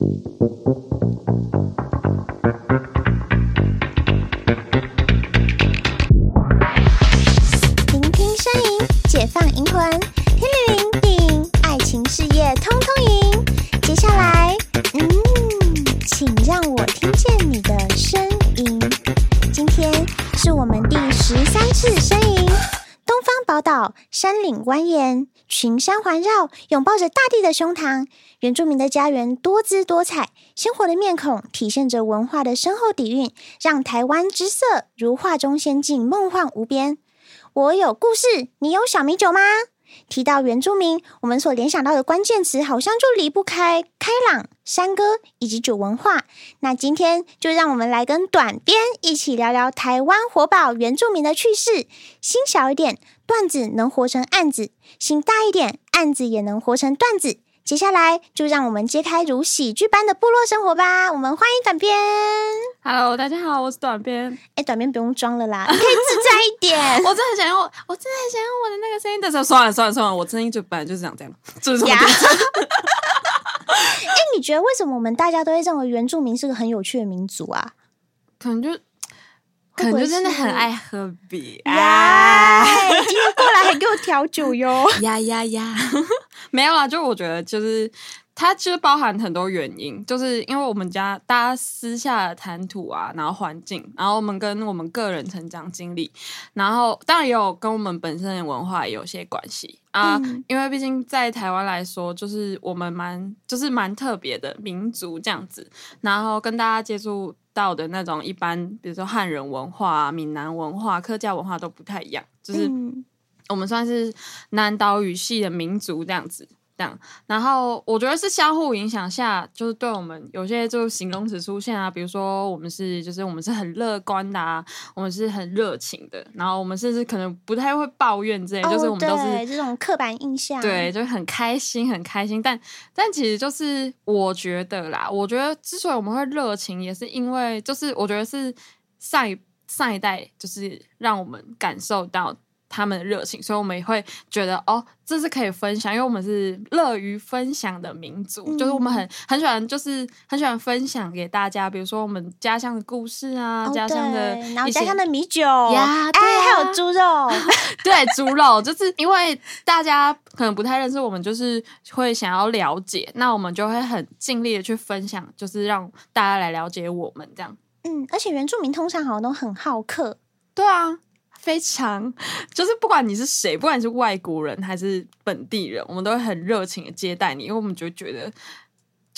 Thank you. 蜿蜒，群山环绕，拥抱着大地的胸膛。原住民的家园多姿多彩，鲜活的面孔体现着文化的深厚底蕴，让台湾之色如画中仙境，梦幻无边。我有故事，你有小米酒吗？提到原住民，我们所联想到的关键词好像就离不开开朗、山歌以及酒文化。那今天就让我们来跟短编一起聊聊台湾活宝原住民的趣事。心小一点，段子能活成案子；心大一点，案子也能活成段子。接下来就让我们揭开如喜剧般的部落生活吧！我们欢迎短片。Hello，大家好，我是短片。哎，短片不用装了啦，你可以自在一点。我真的很想要，我真的很想要我的那个声音的时候，算了算了算了，我声音就本来就是长这样，就是这么。哎，你觉得为什么我们大家都会认为原住民是个很有趣的民族啊？可能就可能就真的很爱喝比呀！今天过来还给我调酒哟！呀 呀呀！没有啦，就我觉得就是它其实包含很多原因，就是因为我们家大家私下的谈吐啊，然后环境，然后我们跟我们个人成长经历，然后当然也有跟我们本身的文化也有些关系啊。嗯、因为毕竟在台湾来说，就是我们蛮就是蛮特别的民族这样子，然后跟大家接触到的那种一般，比如说汉人文化、闽南文化、客家文化都不太一样，就是。嗯我们算是南岛语系的民族这样子，这样，然后我觉得是相互影响下，就是对我们有些就形容词出现啊，比如说我们是，就是我们是很乐观的啊，我们是很热情的，然后我们甚至可能不太会抱怨之类，就是我们都是这种刻板印象，对，就很开心，很开心。但但其实就是我觉得啦，我觉得之所以我们会热情，也是因为就是我觉得是上一上一代就是让我们感受到。他们的热情，所以我们也会觉得哦，这是可以分享，因为我们是乐于分享的民族，嗯、就是我们很很喜欢，就是很喜欢分享给大家，比如说我们家乡的故事啊，哦、家乡的，然后家乡的米酒呀，对还有猪肉，对，猪肉，就是因为大家可能不太认识我们，就是会想要了解，那我们就会很尽力的去分享，就是让大家来了解我们这样。嗯，而且原住民通常好像都很好客，对啊。非常，就是不管你是谁，不管你是外国人还是本地人，我们都会很热情的接待你，因为我们就觉得。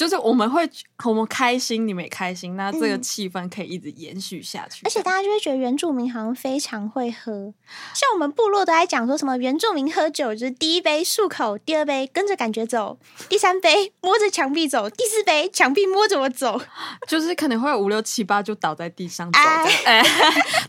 就是我们会我们开心，你们也开心，那这个气氛可以一直延续下去。嗯、而且大家就会觉得原住民好像非常会喝，像我们部落都在讲说什么原住民喝酒就是第一杯漱口，第二杯跟着感觉走，第三杯摸着墙壁走，第四杯墙壁摸着我走，就是可能会有五六七八就倒在地上走，哎，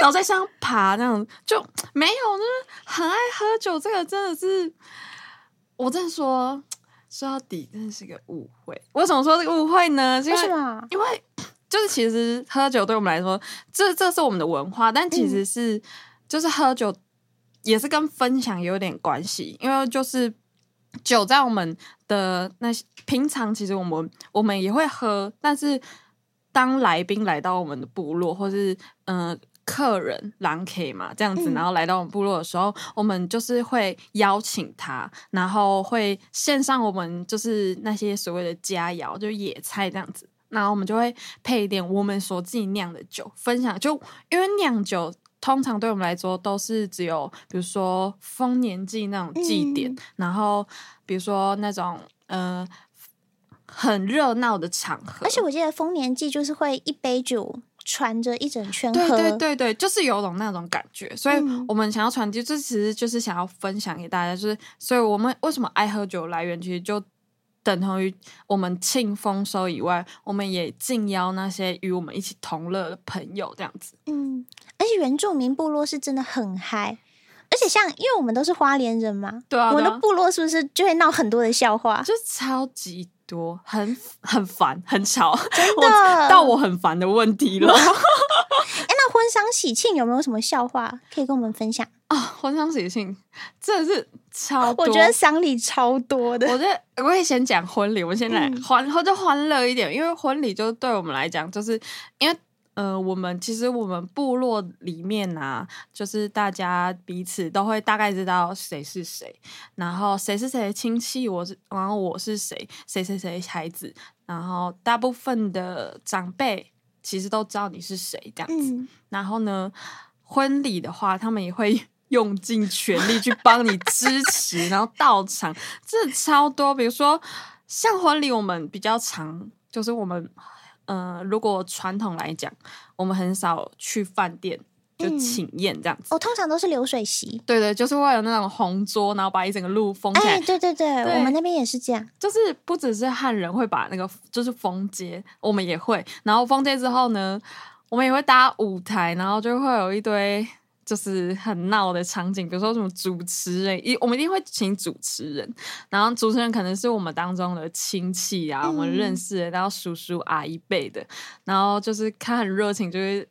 倒在上爬那种就没有，就是很爱喝酒，这个真的是我在说。说到底，真的是个误会。为什么说这个误会呢？为什么？因为 就是其实喝酒对我们来说，这这是我们的文化，但其实是、嗯、就是喝酒也是跟分享有点关系。因为就是酒在我们的那些平常，其实我们我们也会喝，但是当来宾来到我们的部落，或是嗯。呃客人狼 K 嘛，这样子，然后来到我们部落的时候，嗯、我们就是会邀请他，然后会献上我们就是那些所谓的佳肴，就野菜这样子，然后我们就会配一点我们所自己酿的酒分享。就因为酿酒通常对我们来说都是只有，比如说丰年祭那种祭典，嗯、然后比如说那种呃很热闹的场合，而且我记得丰年祭就是会一杯酒。传着一整圈喝，对对对对，就是有种那种感觉，所以我们想要传递，这其实就是想要分享给大家，就是，所以我们为什么爱喝酒来源，其实就等同于我们庆丰收以外，我们也敬邀那些与我们一起同乐的朋友，这样子。嗯，而且原住民部落是真的很嗨，而且像因为我们都是花莲人嘛，对啊，我们的部落是不是就会闹很多的笑话？就超级。多很很烦很吵，真的 我到我很烦的问题了。哎、欸，那婚丧喜庆有没有什么笑话可以跟我们分享啊？婚丧喜庆真的是超多，我觉得丧礼超多的。我觉得我也先讲婚礼，我们现在欢或者欢乐一点，因为婚礼就对我们来讲，就是因为。呃，我们其实我们部落里面啊，就是大家彼此都会大概知道谁是谁，然后谁是谁的亲戚，我是，然后我是谁，谁谁谁孩子，然后大部分的长辈其实都知道你是谁这样子。嗯、然后呢，婚礼的话，他们也会 用尽全力去帮你支持，然后到场，这超多。比如说像婚礼，我们比较常，就是我们。嗯、呃，如果传统来讲，我们很少去饭店就请宴这样子。哦，通常都是流水席。对对，就是会有那种红桌，然后把一整个路封起来。哎，对对对，对我们那边也是这样。就是不只是汉人会把那个就是封街，我们也会。然后封街之后呢，我们也会搭舞台，然后就会有一堆。就是很闹的场景，比如说什么主持人，一我们一定会请主持人，然后主持人可能是我们当中的亲戚啊，嗯、我们认识的，然后叔叔阿姨辈的，然后就是他很热情，就是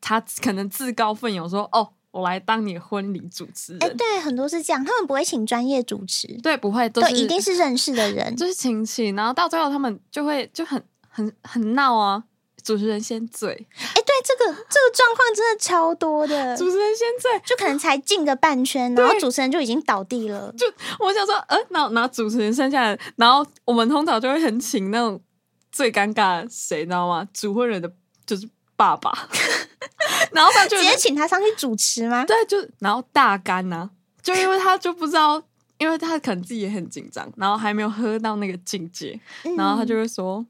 他可能自告奋勇说：“哦，我来当你婚礼主持人。”哎，对，很多是这样，他们不会请专业主持，对，不会，都一定是认识的人，就是亲戚，然后到最后他们就会就很很很闹啊。主持人先醉，哎，对，这个这个状况真的超多的。主持人现在，就可能才进个半圈，然后主持人就已经倒地了。就我想说，呃，那那主持人剩下来，然后我们通常就会很请那种最尴尬的谁，你知道吗？主婚人的就是爸爸，然后他就直接请他上去主持吗？对，就然后大干呐、啊，就因为他就不知道，因为他可能自己也很紧张，然后还没有喝到那个境界，然后他就会说，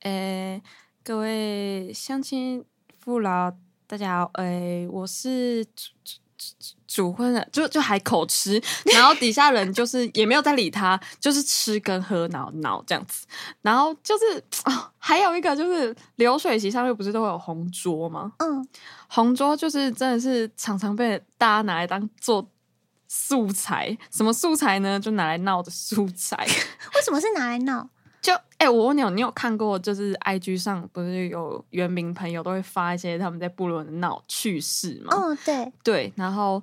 哎、嗯。欸各位相亲父老，大家好，哎，我是主主主主婚人，就就还口吃，然后底下人就是也没有在理他，就是吃跟喝，闹闹这样子，然后就是哦，还有一个就是流水席上面不是都会有红桌吗？嗯，红桌就是真的是常常被大家拿来当做素材，什么素材呢？就拿来闹的素材。为什么是拿来闹？就哎、欸，我问你，你有看过就是 IG 上不是有原名朋友都会发一些他们在部落的闹趣事吗？哦，对对，然后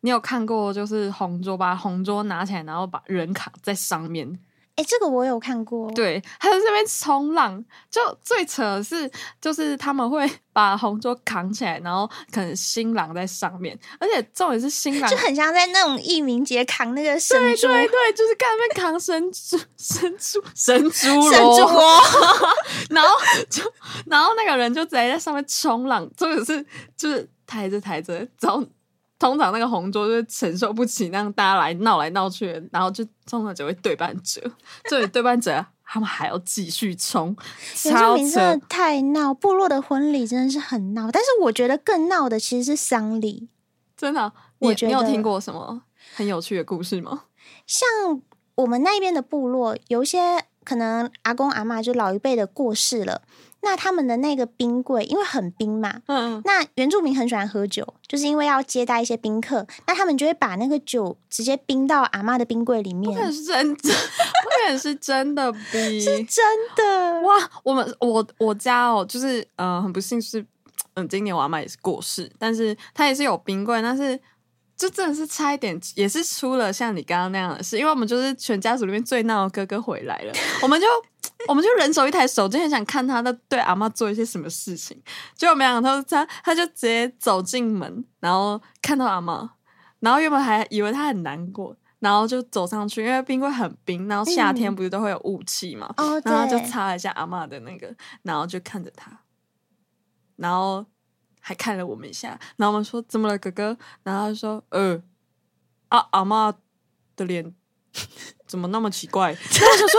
你有看过就是红桌把红桌拿起来，然后把人卡在上面。哎，这个我有看过。对，他在这边冲浪，就最扯的是，就是他们会 把红桌扛起来，然后可能新郎在上面，而且重点是新郎就很像在那种艺名节扛那个神猪，对对对，就是干那边扛神猪、神 猪、神猪神猪哦，然后就然后那个人就直接在上面冲浪，重点是就是抬着抬着，然后。通常那个红桌就承受不起那样大家来闹来闹去，然后就通常只会对半折，这里对半折，他们还要继续冲，超扯，真的太闹。部落的婚礼真的是很闹，但是我觉得更闹的其实是丧礼。真的，我觉得你有听过什么很有趣的故事吗？像我们那边的部落，有一些可能阿公阿妈就老一辈的过世了。那他们的那个冰柜，因为很冰嘛，嗯，那原住民很喜欢喝酒，就是因为要接待一些宾客，那他们就会把那个酒直接冰到阿嬷的冰柜里面。是真的，不可能是真的冰，是真的哇！我们我我家哦，就是呃，很不幸是，嗯，今年我阿妈也是过世，但是她也是有冰柜，但是。就真的是差一点，也是出了像你刚刚那样的事，因为我们就是全家族里面最闹的哥哥回来了，我们就我们就人手一台手机，就很想看他在对阿嬷做一些什么事情。结果没想到他他就直接走进门，然后看到阿嬷，然后原本还以为他很难过，然后就走上去，因为冰柜很冰，然后夏天不是都会有雾气嘛，嗯、然后就擦了一下阿嬷的那个，然后就看着他，然后。还看了我们一下，然后我们说怎么了，哥哥？然后他说：“呃，啊，阿妈的脸怎么那么奇怪？” 然后我就说：“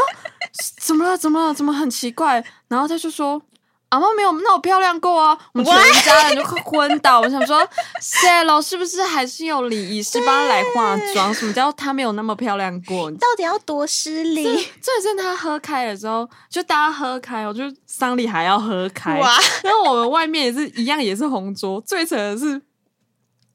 怎么了？怎么了？怎么很奇怪？”然后他就说。阿妈没有那么漂亮过啊！我们全家人就快昏倒。我想说，Salo 是不是还是有礼仪是帮他来化妆？什么叫他没有那么漂亮过？到底要多失礼？最是他喝开了之后，就大家喝开，我就丧礼还要喝开。哇！然后我们外面也是一样，也是红桌。最扯的是，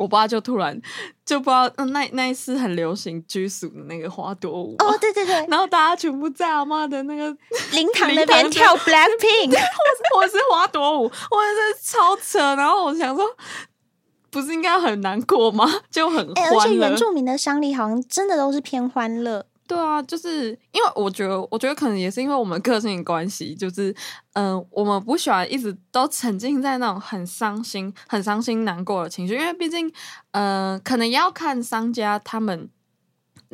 我我爸就突然就不知道，嗯，那那一次很流行拘束的那个花朵舞哦，对对对，然后大家全部在阿妈的那个 灵堂那边跳 Blackpink，或或是花朵舞，我也是超扯。然后我想说，不是应该很难过吗？就很欢乐。欸，而且原住民的丧礼好像真的都是偏欢乐。对啊，就是因为我觉得，我觉得可能也是因为我们个性关系，就是嗯、我们不喜欢一直都沉浸在那种很伤心、很伤心、难过的情绪，因为毕竟，嗯、可能要看商家他们。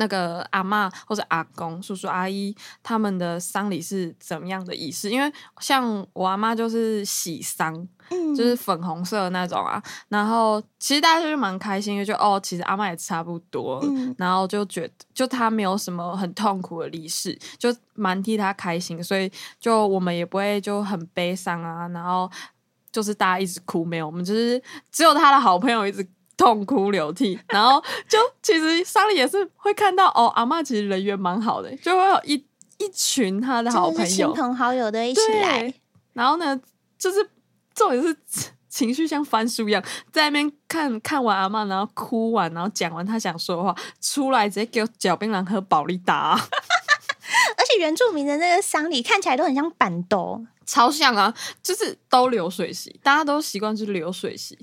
那个阿嬷或者阿公、叔叔、阿姨他们的丧礼是怎么样的仪式？因为像我阿妈就是喜丧，嗯，就是粉红色的那种啊。然后其实大家就是蛮开心的，就哦，其实阿嬷也差不多，嗯，然后就觉得就他没有什么很痛苦的离世，就蛮替他开心，所以就我们也不会就很悲伤啊。然后就是大家一直哭，没有，我们就是只有他的好朋友一直。痛哭流涕，然后就其实丧礼也是会看到哦，阿嬷其实人缘蛮好的，就会有一一群他的好朋友、亲朋好友的一起来。然后呢，就是重点是情绪像翻书一样，在那边看看完阿嬷，然后哭完，然后讲完他想说的话，出来直接给我嚼槟榔喝保利达、啊。而且原住民的那个丧礼看起来都很像办桌，超像啊，就是都流水席，大家都习惯是流水席。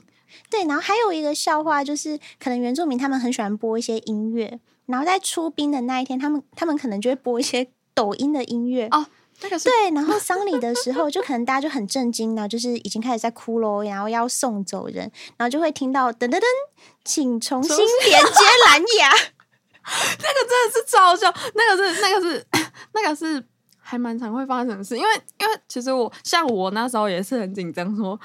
对，然后还有一个笑话，就是可能原住民他们很喜欢播一些音乐，然后在出殡的那一天，他们他们可能就会播一些抖音的音乐哦，那个是对，然后丧礼的时候，就可能大家就很震惊，然后就是已经开始在哭喽，然后要送走人，然后就会听到噔噔噔，请重新连接蓝牙，那个真的是超笑，那个是那个是那个是还蛮常会发生的事，因为因为其实我像我那时候也是很紧张说。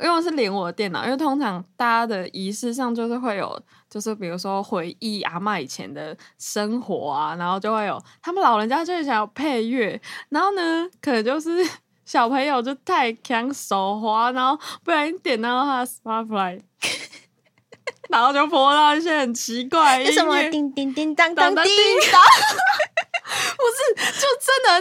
因为我是连我的电脑，因为通常大家的仪式上就是会有，就是比如说回忆阿嬷以前的生活啊，然后就会有他们老人家就是想要配乐，然后呢，可能就是小朋友就太抢手滑，然后不小心点到他的 Spotify，然后就播到一些很奇怪的音乐，什么叮叮叮当当叮当。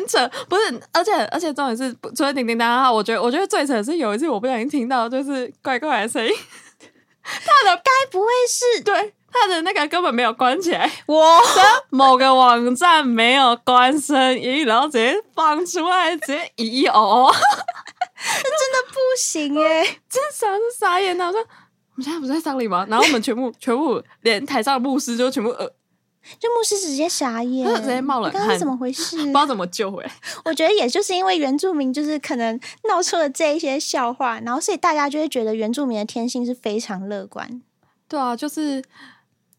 扯。不是，而且而且重点是，除了叮叮当哈，我觉得我觉得最扯的是有一次我不小心听到，就是怪怪的声音。他的该不会是对他的那个根本没有关起来，我的某个网站没有关声音，然后直接放出来，直接咦咦哦哦，这真的不行哎，真傻是傻眼的！我说我们现在不是在丧礼吗？然后我们全部全部连台上的牧师就全部呃。就牧师直接傻眼，他直接冒冷汗，刚刚怎么回事？不知道怎么救回来。我觉得也就是因为原住民就是可能闹出了这一些笑话，然后所以大家就会觉得原住民的天性是非常乐观。对啊，就是，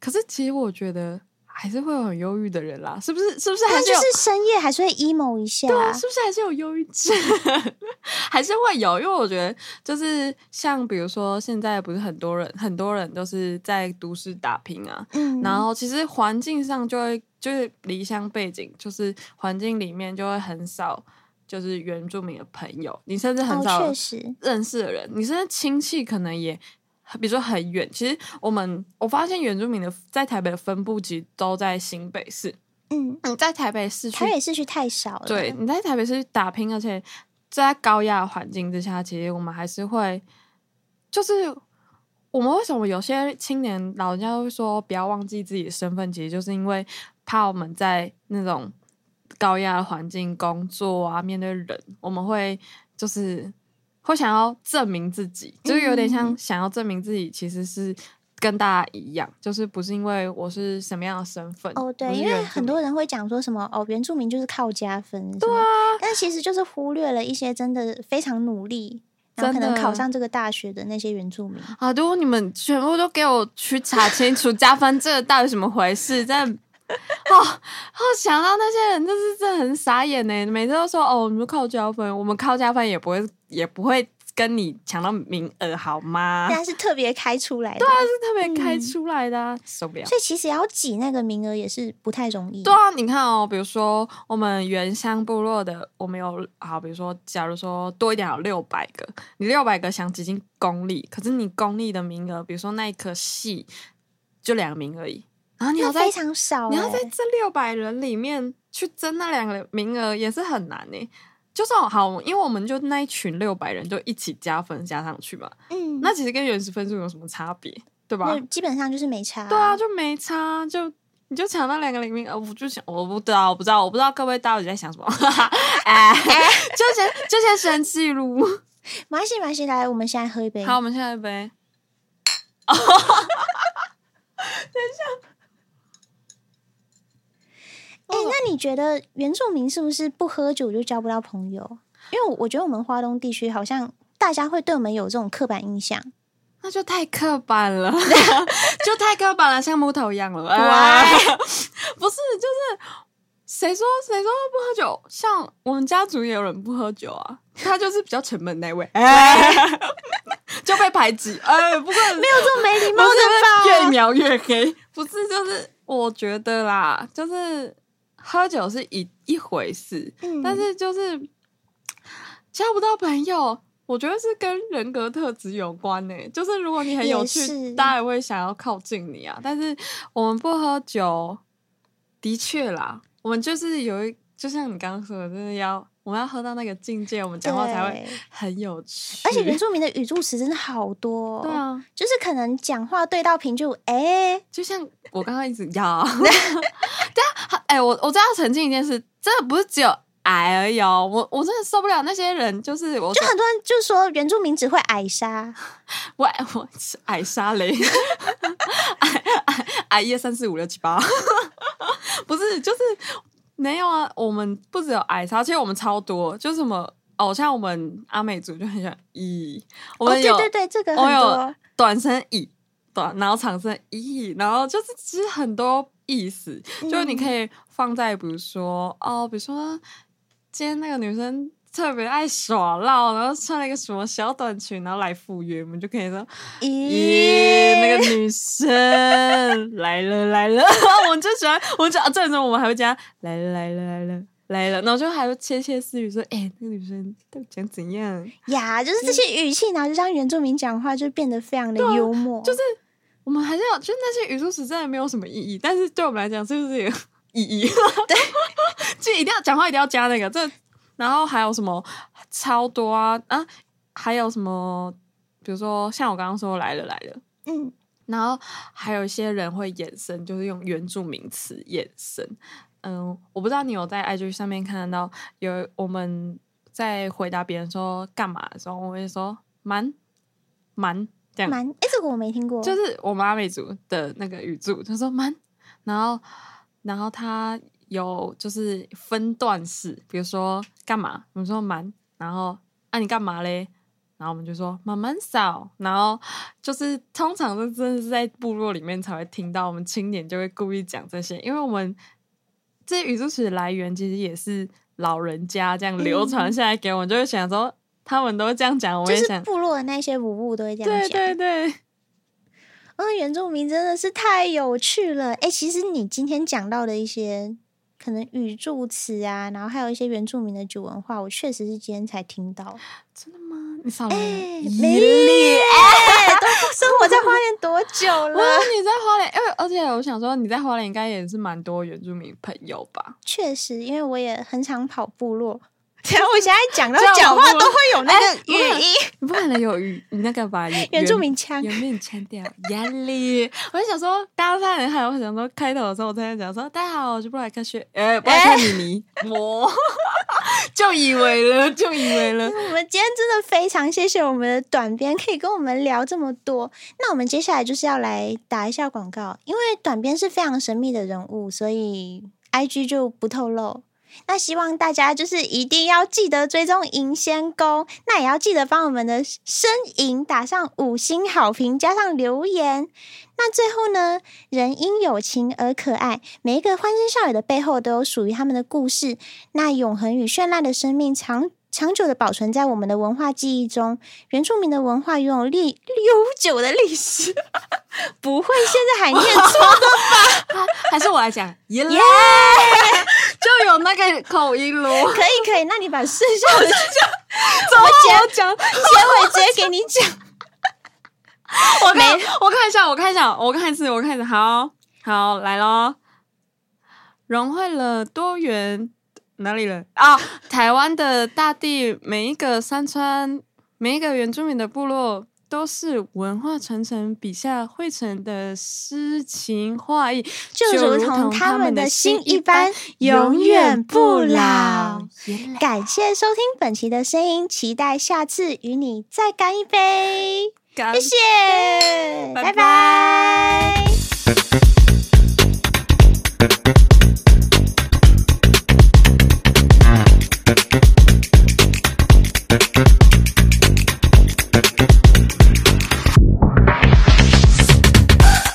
可是其实我觉得。还是会有很忧郁的人啦，是不是？是不是还是？就是深夜还是会 emo 一下？对啊，是不是还是有忧郁症？还是会有，因为我觉得就是像比如说现在不是很多人，很多人都是在都市打拼啊，嗯，然后其实环境上就会就是离乡背景，就是环境里面就会很少就是原住民的朋友，你甚至很少认识的人，哦，你甚至亲戚可能也。比如说很远，其实我们我发现原住民的在台北的分布其实都在新北市。嗯，你在台北市区，台北市区太少了。对，你在台北市打拼，而且在高压环境之下，其实我们还是会，就是我们为什么有些青年老人家会说不要忘记自己的身份，其实就是因为怕我们在那种高压环境工作啊，面对人，我们会就是。会想要证明自己，就是有点像想要证明自己，其实是跟大家一样，嗯、就是不是因为我是什么样的身份哦，对，因为很多人会讲说什么哦，原住民就是靠加分，对啊，但其实就是忽略了一些真的非常努力，然后可能考上这个大学的那些原住民啊，如果你们全部都给我去查清楚 加分这个到底怎么回事，真 哦，哦，想到那些人，就是真的很傻眼呢。每次都说哦，我们靠加分，我们靠加分也不会，也不会跟你抢到名额，好吗？但是特别开出来的，对啊，是特别开出来的，嗯、受不了。所以其实要挤那个名额也是不太容易。对啊，你看哦，比如说我们原乡部落的，我们有好，比如说，假如说多一点有六百个，你六百个想挤进公立，可是你公立的名额，比如说那一科系就两个名而已。然后你要在非常少，你要在这六百人里面去争那两个名额也是很难呢。就算好，因为我们就那一群六百人就一起加分加上去嘛。嗯，那其实跟原始分数有什么差别？对吧？基本上就是没差。对啊，就没差，就你就抢到两个里面，呃，我就想，我不知道，我不知道，我不知道各位到底在想什么，哎，就先就先生气噜，没关系，没关系，来，我们现在喝一杯。好，我们现在一杯。等一下，哎、欸，那你觉得原住民是不是不喝酒就交不到朋友？因为我觉得我们华东地区好像大家会对我们有这种刻板印象，那就太刻板了，就太刻板了，像木头一样了。哎、不是，就是谁说谁说不喝酒？像我们家族也有人不喝酒啊，他就是比较沉闷那位。哎 就被排挤，哎、欸，不过没有这么没礼貌的吧？越描越黑，不是，就是我觉得啦，就是喝酒是一一回事，嗯、但是就是交不到朋友，我觉得是跟人格特质有关呢、欸。就是如果你很有趣，是大家也会想要靠近你啊。但是我们不喝酒，的确啦，我们就是有一，就像你刚刚说的，就是要。我们要喝到那个境界，我们讲话才会很有趣。而且原住民的语助词真的好多，对啊，就是可能讲话对到平就哎、欸，就像我刚刚一直要，对啊，哎，我我真要澄清一件事，真的不是只有矮而已哦，我我真的受不了那些人，就是我，就很多人就说原住民只会矮杀，我我矮杀雷，矮矮矮一二三四五六七八，不是就是。没有啊，我们不只有矮杀，其实我们超多，就是什么哦，像我们阿美族就很喜欢咦，我们有、哦、对对对，这个很多我有短身咦，短然后产生意义，然后就是其实很多意思，嗯、就是你可以放在比如说哦，比如说今天那个女生。特别爱耍闹，然后穿了一个什么小短裙，然后来赴约，我们就可以说：“咦，那个女生来了来了。” 我们就喜欢，我们就这时候我们还会加“来了来了来了来了”，然后就还会窃窃私语说：“哎、欸，那个女生到底想怎样呀？”就是这些语气，然后就像原住民讲话，就变得非常的幽默。就是我们还是要，就那些语助词真的没有什么意义，但是对我们来讲，是不是有意义？对，就一定要讲话，一定要加那个这。然后还有什么超多啊啊！还有什么？比如说像我刚刚说来了来了，嗯，然后还有一些人会衍生，就是用原住名词衍生。嗯，我不知道你有在 IG 上面看到有我们在回答别人说干嘛的时候，我会说蛮蛮这样。蛮哎，这个我没听过，就是我们阿美族的那个语助，他说蛮，然后然后他。有就是分段式，比如说干嘛？我们说蛮，然后啊你干嘛嘞？然后我们就说慢慢扫，然后就是通常都真的是在部落里面才会听到，我们青年就会故意讲这些，因为我们这些语助词的来源其实也是老人家这样流传下来给我们，嗯、就会想说他们都这样讲，我也想部落的那些舞步都会这样讲，对对对。嗯，原住民真的是太有趣了，哎，其实你今天讲到的一些。可能语助词啊，然后还有一些原住民的酒文化，我确实是今天才听到。真的吗？你少来，欸、没理哎，都生活在花莲多久了？你在花莲，因为而且我想说，你在花莲应该也是蛮多原住民朋友吧？确实，因为我也很常跑部落。然后我现在讲到讲话都会有那个语音，你不可能有语，你那个吧原原住民腔，原住民腔调压力。我就想说，大家在还我想说开头的时候，我在讲说，大家好，我是布莱克雪，哎，布莱克妮妮，我 就以为了，就以为了。我们今天真的非常谢谢我们的短编，可以跟我们聊这么多。那我们接下来就是要来打一下广告，因为短编是非常神秘的人物，所以 IG 就不透露。那希望大家就是一定要记得追踪银仙宫，那也要记得帮我们的声寅打上五星好评，加上留言。那最后呢，人因有情而可爱，每一个欢声笑语的背后都有属于他们的故事。那永恒与绚烂的生命长长久的保存在我们的文化记忆中。原住民的文化拥有历悠久的历史，不会现在还念错 的吧？还是我来讲，耶、yeah! 就有那个口音咯。可以可以，那你把剩下的讲，怎么讲？讲结尾直接给你讲。我看，我看一下，我看一下，我看一次，我看一次。好好来喽，融汇了多元。哪里了啊？台湾的大地，每一个山川，每一个原住民的部落，都是文化传承笔下汇成的诗情画意，就如同他们的心一般，永远不老。感谢收听本期的声音，期待下次与你再干一杯。谢谢，拜拜。拜拜。